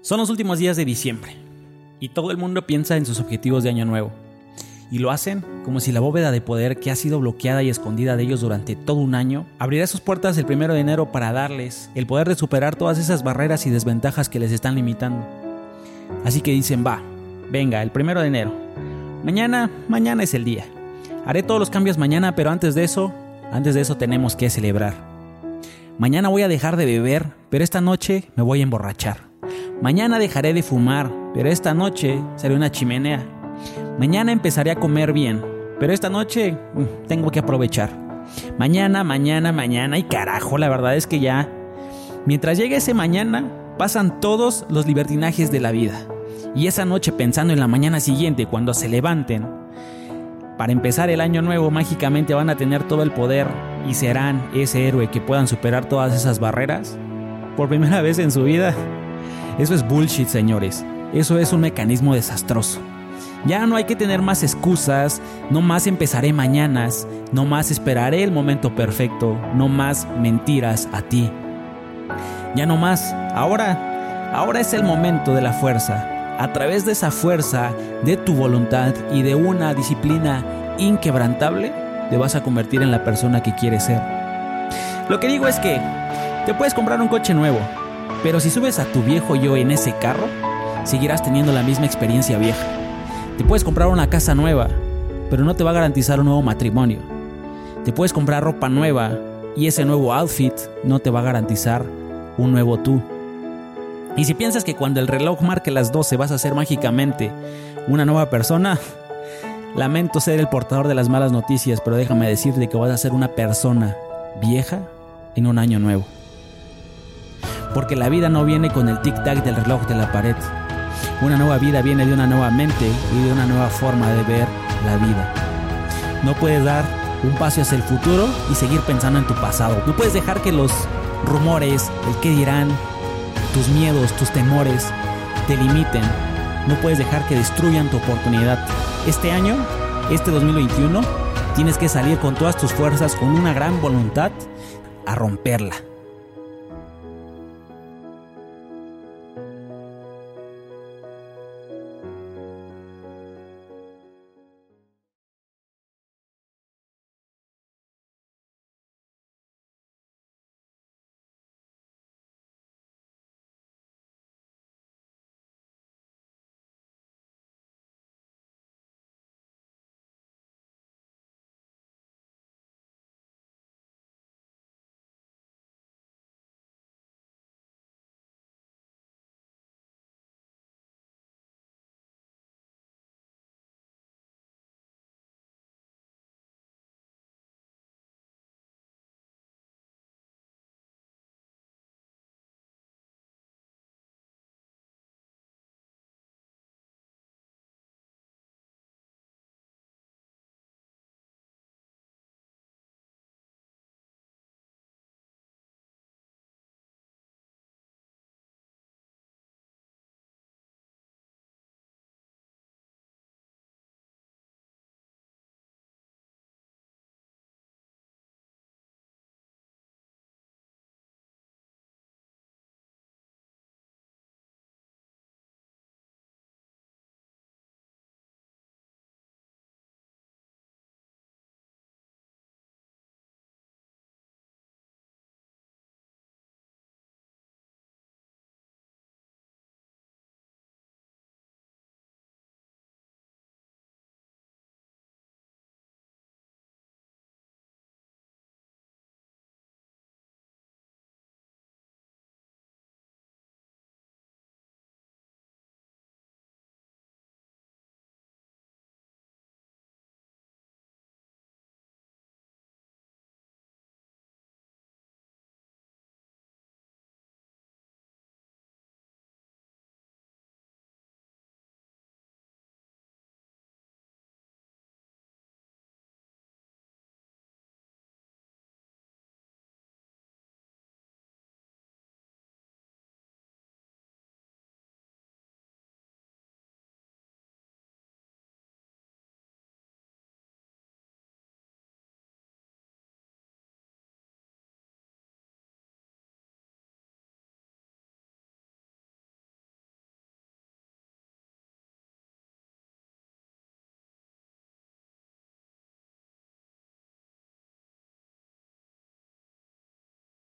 Son los últimos días de diciembre y todo el mundo piensa en sus objetivos de año nuevo. Y lo hacen como si la bóveda de poder que ha sido bloqueada y escondida de ellos durante todo un año abrirá sus puertas el primero de enero para darles el poder de superar todas esas barreras y desventajas que les están limitando. Así que dicen, va, venga, el primero de enero. Mañana, mañana es el día. Haré todos los cambios mañana, pero antes de eso, antes de eso tenemos que celebrar. Mañana voy a dejar de beber, pero esta noche me voy a emborrachar. Mañana dejaré de fumar, pero esta noche seré una chimenea. Mañana empezaré a comer bien, pero esta noche mm, tengo que aprovechar. Mañana, mañana, mañana y carajo, la verdad es que ya... Mientras llegue ese mañana, pasan todos los libertinajes de la vida. Y esa noche pensando en la mañana siguiente, cuando se levanten, para empezar el año nuevo mágicamente van a tener todo el poder y serán ese héroe que puedan superar todas esas barreras. Por primera vez en su vida. Eso es bullshit, señores. Eso es un mecanismo desastroso. Ya no hay que tener más excusas, no más empezaré mañanas, no más esperaré el momento perfecto, no más mentiras a ti. Ya no más, ahora, ahora es el momento de la fuerza. A través de esa fuerza, de tu voluntad y de una disciplina inquebrantable, te vas a convertir en la persona que quieres ser. Lo que digo es que te puedes comprar un coche nuevo, pero si subes a tu viejo yo en ese carro, seguirás teniendo la misma experiencia vieja. Te puedes comprar una casa nueva, pero no te va a garantizar un nuevo matrimonio. Te puedes comprar ropa nueva y ese nuevo outfit no te va a garantizar un nuevo tú. Y si piensas que cuando el reloj marque las 12 vas a ser mágicamente una nueva persona, lamento ser el portador de las malas noticias, pero déjame decirte que vas a ser una persona vieja en un año nuevo. Porque la vida no viene con el tic-tac del reloj de la pared. Una nueva vida viene de una nueva mente y de una nueva forma de ver la vida. No puedes dar un paso hacia el futuro y seguir pensando en tu pasado. No puedes dejar que los rumores, el qué dirán, tus miedos, tus temores te limiten. No puedes dejar que destruyan tu oportunidad. Este año, este 2021, tienes que salir con todas tus fuerzas, con una gran voluntad, a romperla.